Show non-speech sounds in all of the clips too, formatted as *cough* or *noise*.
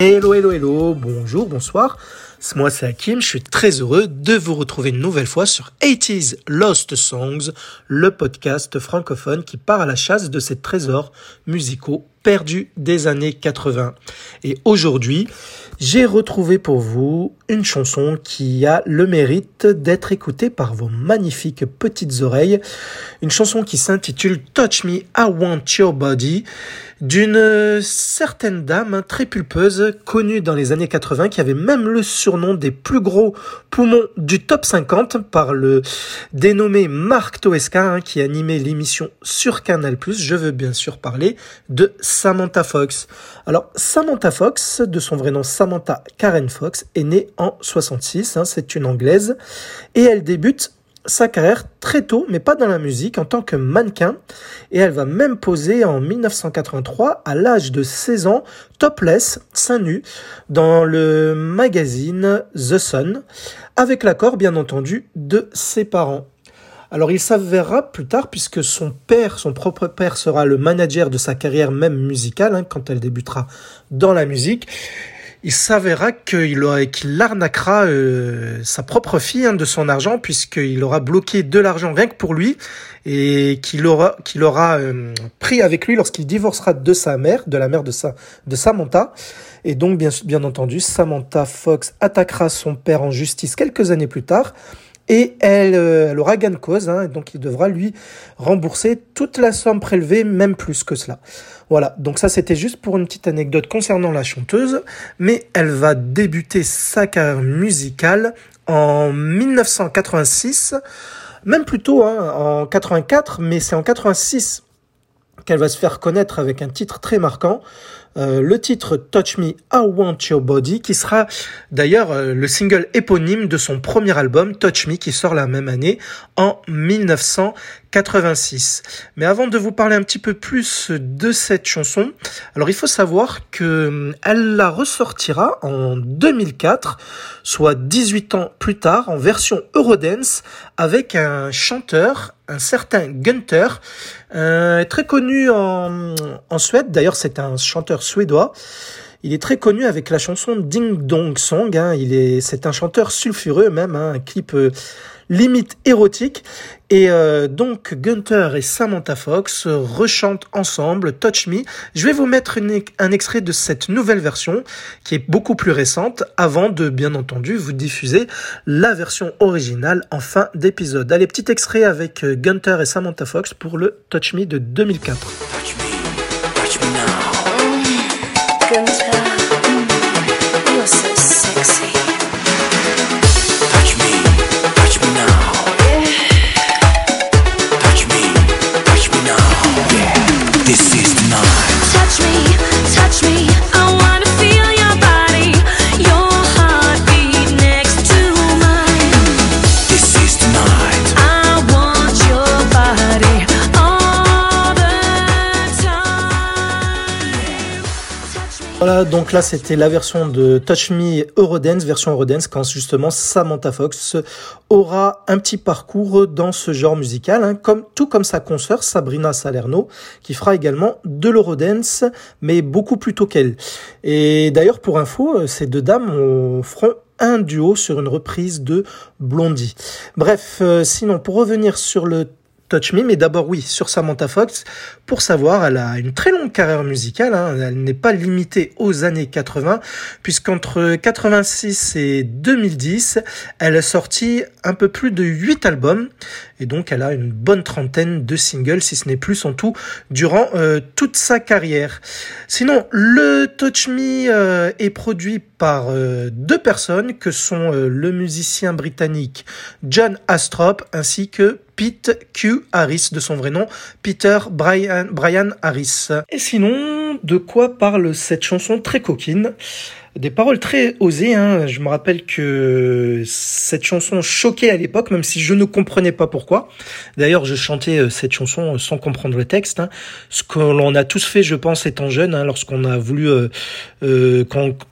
Hello, hello, hello, bonjour, bonsoir. Moi, c'est Hakim. Je suis très heureux de vous retrouver une nouvelle fois sur 80s Lost Songs, le podcast francophone qui part à la chasse de ces trésors musicaux perdus des années 80. Et aujourd'hui, j'ai retrouvé pour vous une chanson qui a le mérite d'être écoutée par vos magnifiques petites oreilles. Une chanson qui s'intitule Touch Me, I Want Your Body d'une certaine dame très pulpeuse connue dans les années 80 qui avait même le surnom des plus gros poumons du top 50 par le dénommé Marc Toesca hein, qui animait l'émission sur Canal+. Je veux bien sûr parler de Samantha Fox. Alors Samantha Fox, de son vrai nom Samantha Karen Fox, est née en 66, hein, c'est une anglaise, et elle débute sa carrière très tôt, mais pas dans la musique, en tant que mannequin. Et elle va même poser en 1983, à l'âge de 16 ans, topless, seins nus, dans le magazine The Sun, avec l'accord, bien entendu, de ses parents. Alors il s'avérera plus tard, puisque son père, son propre père, sera le manager de sa carrière même musicale, hein, quand elle débutera dans la musique, il s'avérera qu'il qu'il arnaquera euh, sa propre fille hein, de son argent puisqu'il aura bloqué de l'argent rien que pour lui et qu'il aura qu'il aura euh, pris avec lui lorsqu'il divorcera de sa mère, de la mère de sa de Samantha. Et donc bien bien entendu, Samantha Fox attaquera son père en justice quelques années plus tard et elle, euh, elle aura gain de cause, hein, donc il devra lui rembourser toute la somme prélevée, même plus que cela. Voilà, donc ça c'était juste pour une petite anecdote concernant la chanteuse, mais elle va débuter sa carrière musicale en 1986, même plutôt hein, en 84, mais c'est en 86 qu'elle va se faire connaître avec un titre très marquant, euh, le titre Touch Me, I Want Your Body, qui sera d'ailleurs euh, le single éponyme de son premier album Touch Me, qui sort la même année en 1986. Mais avant de vous parler un petit peu plus de cette chanson, alors il faut savoir que euh, elle la ressortira en 2004, soit 18 ans plus tard, en version Eurodance, avec un chanteur un certain Gunther, euh, très connu en, en Suède. D'ailleurs, c'est un chanteur suédois. Il est très connu avec la chanson Ding Dong Song. Hein. Il est, c'est un chanteur sulfureux même, hein, un clip euh, limite érotique. Et euh, donc Gunther et Samantha Fox rechantent ensemble Touch Me. Je vais vous mettre un extrait de cette nouvelle version qui est beaucoup plus récente avant de bien entendu vous diffuser la version originale en fin d'épisode. Allez, petit extrait avec euh, Gunther et Samantha Fox pour le Touch Me de 2004. Voilà, donc là c'était la version de Touch Me Eurodance, version Eurodance, quand justement Samantha Fox aura un petit parcours dans ce genre musical, hein, comme, tout comme sa consoeur Sabrina Salerno, qui fera également de l'Eurodance, mais beaucoup plus tôt qu'elle. Et d'ailleurs, pour info, ces deux dames feront un duo sur une reprise de Blondie. Bref, euh, sinon, pour revenir sur le Touch Me, mais d'abord oui, sur Samantha Fox, pour savoir, elle a une très longue carrière musicale, hein. elle n'est pas limitée aux années 80, puisqu'entre 86 et 2010, elle a sorti un peu plus de 8 albums, et donc elle a une bonne trentaine de singles, si ce n'est plus en tout, durant euh, toute sa carrière. Sinon, le Touch Me euh, est produit par euh, deux personnes, que sont le musicien britannique John Astrop, ainsi que Pete Q. Harris, de son vrai nom, Peter Brian, Brian Harris. Et sinon, de quoi parle cette chanson très coquine? Des paroles très osées. Hein. Je me rappelle que cette chanson choquait à l'époque, même si je ne comprenais pas pourquoi. D'ailleurs, je chantais euh, cette chanson sans comprendre le texte. Hein. Ce que l'on a tous fait, je pense, étant jeune, hein, lorsqu'on a voulu, euh, euh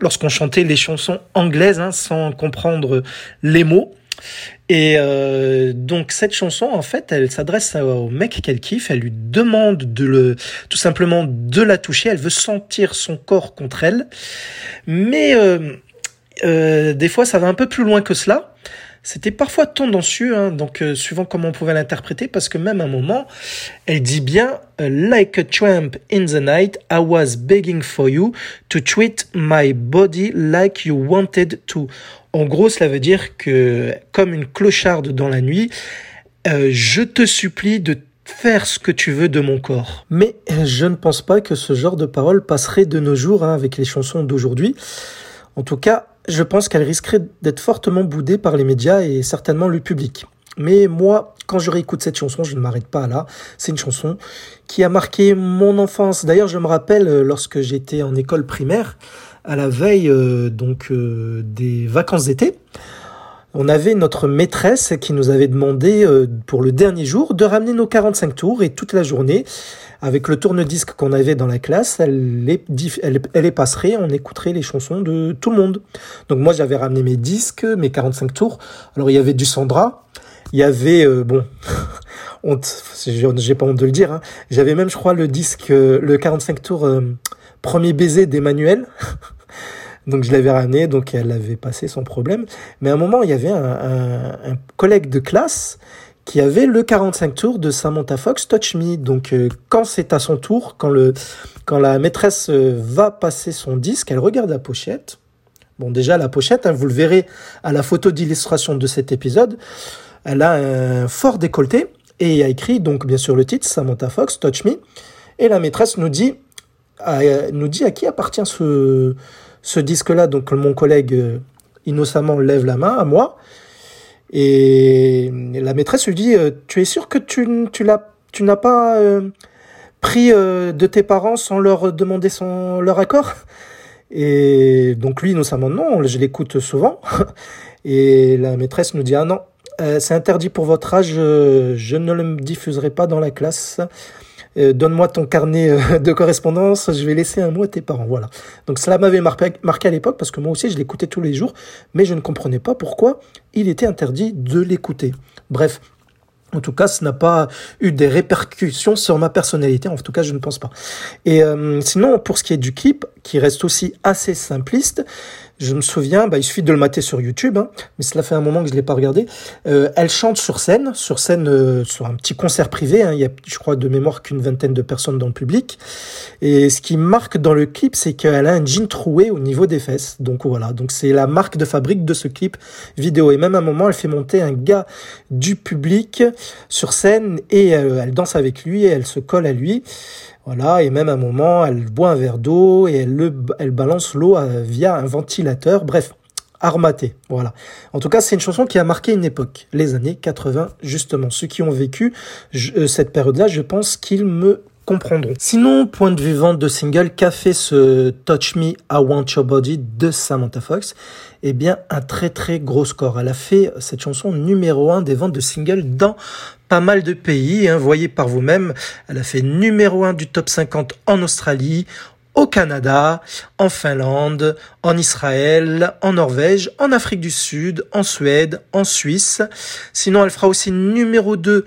lorsqu'on chantait les chansons anglaises hein, sans comprendre les mots. Et euh, donc cette chanson, en fait, elle s'adresse au mec qu'elle kiffe. Elle lui demande de le, tout simplement de la toucher. Elle veut sentir son corps contre elle, mais euh, euh, des fois, ça va un peu plus loin que cela. C'était parfois tendancieux, hein, donc suivant comment on pouvait l'interpréter, parce que même à un moment, elle dit bien Like a tramp in the night, I was begging for you to treat my body like you wanted to. En gros, cela veut dire que, comme une clocharde dans la nuit, euh, je te supplie de faire ce que tu veux de mon corps. Mais je ne pense pas que ce genre de parole passerait de nos jours hein, avec les chansons d'aujourd'hui. En tout cas, je pense qu'elle risquerait d'être fortement boudée par les médias et certainement le public. Mais moi, quand je réécoute cette chanson, je ne m'arrête pas là. C'est une chanson qui a marqué mon enfance. D'ailleurs, je me rappelle euh, lorsque j'étais en école primaire, à la veille euh, donc euh, des vacances d'été, on avait notre maîtresse qui nous avait demandé pour le dernier jour de ramener nos 45 tours et toute la journée, avec le tourne-disque qu'on avait dans la classe, elle les, elle, elle passerait, on écouterait les chansons de tout le monde. Donc moi j'avais ramené mes disques, mes 45 tours. Alors il y avait du Sandra, il y avait euh, bon, *laughs* honte, j'ai pas honte de le dire. Hein. J'avais même je crois le disque, euh, le 45 tours euh, premier baiser d'Emmanuel. *laughs* Donc je l'avais ramené, donc elle l'avait passé sans problème. Mais à un moment, il y avait un, un, un collègue de classe qui avait le 45 tours de Samantha Fox Touch Me. Donc euh, quand c'est à son tour, quand, le, quand la maîtresse euh, va passer son disque, elle regarde la pochette. Bon déjà la pochette, hein, vous le verrez à la photo d'illustration de cet épisode, elle a un fort décolleté et a écrit donc bien sûr le titre Samantha Fox Touch Me. Et la maîtresse nous dit, nous dit à qui appartient ce, ce disque-là. Donc mon collègue euh, innocemment lève la main à moi. Et la maîtresse lui dit euh, Tu es sûr que tu, tu l'as, tu n'as pas euh, pris euh, de tes parents sans leur demander son, leur accord? Et donc lui, innocemment, non, je l'écoute souvent. *laughs* Et la maîtresse nous dit Ah non, c'est interdit pour votre âge, je ne le diffuserai pas dans la classe. Euh, donne-moi ton carnet euh, *laughs* de correspondance, je vais laisser un mot à tes parents. Voilà. Donc cela m'avait marqué, à l'époque parce que moi aussi je l'écoutais tous les jours, mais je ne comprenais pas pourquoi il était interdit de l'écouter. Bref, en tout cas, ce n'a pas eu des répercussions sur ma personnalité. En tout cas, je ne pense pas. Et euh, sinon, pour ce qui est du clip, qui reste aussi assez simpliste, je me souviens, bah, il suffit de le mater sur YouTube, hein, mais cela fait un moment que je l'ai pas regardé. Euh, elle chante sur scène, sur scène, euh, sur un petit concert privé. Hein, il y a, je crois, de mémoire qu'une vingtaine de personnes dans le public. Et ce qui marque dans le clip, c'est qu'elle a un jean troué au niveau des fesses. Donc voilà, donc c'est la marque de fabrique de ce clip vidéo. Et même à un moment, elle fait monter un gars du public sur scène et euh, elle danse avec lui et elle se colle à lui. Voilà, et même à un moment, elle boit un verre d'eau et elle, le, elle balance l'eau euh, via un ventilateur. Bref, armaté. Voilà. En tout cas, c'est une chanson qui a marqué une époque, les années 80, justement. Ceux qui ont vécu euh, cette période-là, je pense qu'ils me Sinon, point de vue vente de single, qu'a fait ce Touch Me, I Want Your Body de Samantha Fox? Eh bien, un très très gros score. Elle a fait cette chanson numéro un des ventes de singles dans pas mal de pays. Hein, voyez par vous-même, elle a fait numéro un du top 50 en Australie, au Canada, en Finlande, en Israël, en Norvège, en Afrique du Sud, en Suède, en Suisse. Sinon, elle fera aussi numéro 2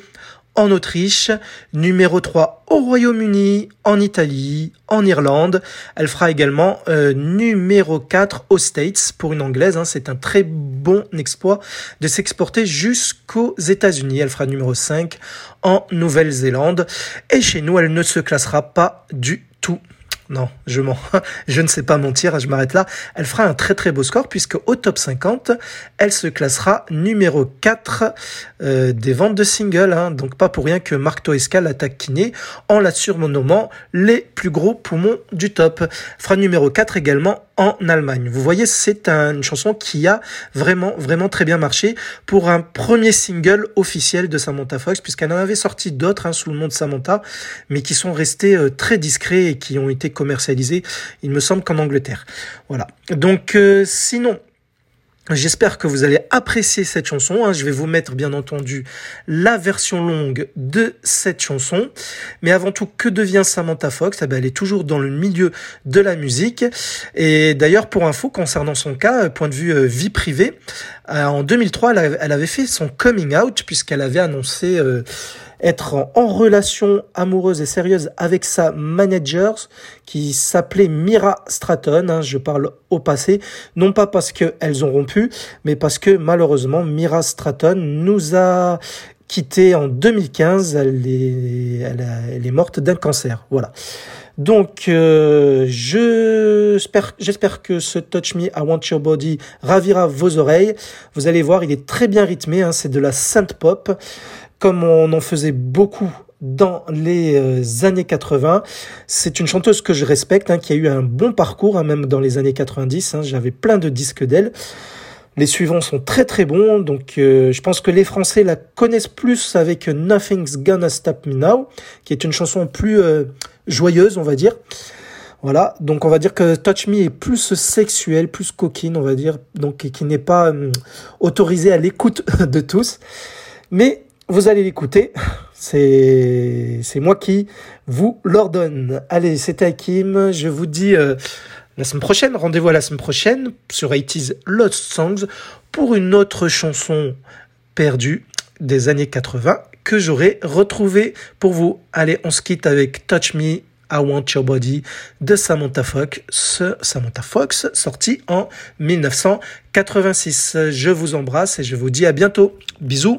en Autriche, numéro 3 au Royaume-Uni, en Italie, en Irlande. Elle fera également euh, numéro 4 aux States pour une anglaise. Hein. C'est un très bon exploit de s'exporter jusqu'aux États-Unis. Elle fera numéro 5 en Nouvelle-Zélande. Et chez nous, elle ne se classera pas du tout. Non, je mens. *laughs* Je ne sais pas mentir, je m'arrête là. Elle fera un très très beau score puisque au top 50, elle se classera numéro 4 euh, des ventes de singles. Hein. Donc pas pour rien que Marc Toesca l'attaque kiné en la surnommant les plus gros poumons du top. Fera numéro 4 également en Allemagne. Vous voyez, c'est une chanson qui a vraiment, vraiment très bien marché pour un premier single officiel de Samantha Fox, puisqu'elle en avait sorti d'autres hein, sous le nom de Samantha, mais qui sont restés euh, très discrets et qui ont été commercialisés, il me semble qu'en Angleterre. Voilà. Donc, euh, sinon, J'espère que vous allez apprécier cette chanson. Hein. Je vais vous mettre bien entendu la version longue de cette chanson. Mais avant tout, que devient Samantha Fox? Eh ben, Elle est toujours dans le milieu de la musique. Et d'ailleurs, pour info, concernant son cas, euh, point de vue euh, vie privée, euh, en 2003, elle avait fait son coming out puisqu'elle avait annoncé être en, relation amoureuse et sérieuse avec sa manager qui s'appelait Mira Stratton. Hein, je parle au passé, non pas parce qu'elles ont rompu, mais parce que malheureusement Mira Stratton nous a quitté en 2015. Elle est, elle, est morte d'un cancer. Voilà. Donc, euh, j'espère, que ce Touch Me, I Want Your Body ravira vos oreilles. Vous allez voir, il est très bien rythmé. Hein, c'est de la synth pop comme on en faisait beaucoup dans les euh, années 80. C'est une chanteuse que je respecte, hein, qui a eu un bon parcours, hein, même dans les années 90. Hein. J'avais plein de disques d'elle. Les suivants sont très très bons, donc euh, je pense que les Français la connaissent plus avec Nothing's Gonna Stop Me Now, qui est une chanson plus euh, joyeuse, on va dire. Voilà, donc on va dire que Touch Me est plus sexuel, plus coquine, on va dire, donc qui n'est pas hum, autorisé à l'écoute *laughs* de tous. Mais vous allez l'écouter. C'est, c'est moi qui vous l'ordonne. Allez, c'était Hakim. Je vous dis euh, la semaine prochaine. Rendez-vous à la semaine prochaine sur 80 Lost Songs pour une autre chanson perdue des années 80 que j'aurai retrouvée pour vous. Allez, on se quitte avec Touch Me I Want Your Body de Samantha Fox, Samantha Fox, sorti en 1986. Je vous embrasse et je vous dis à bientôt. Bisous.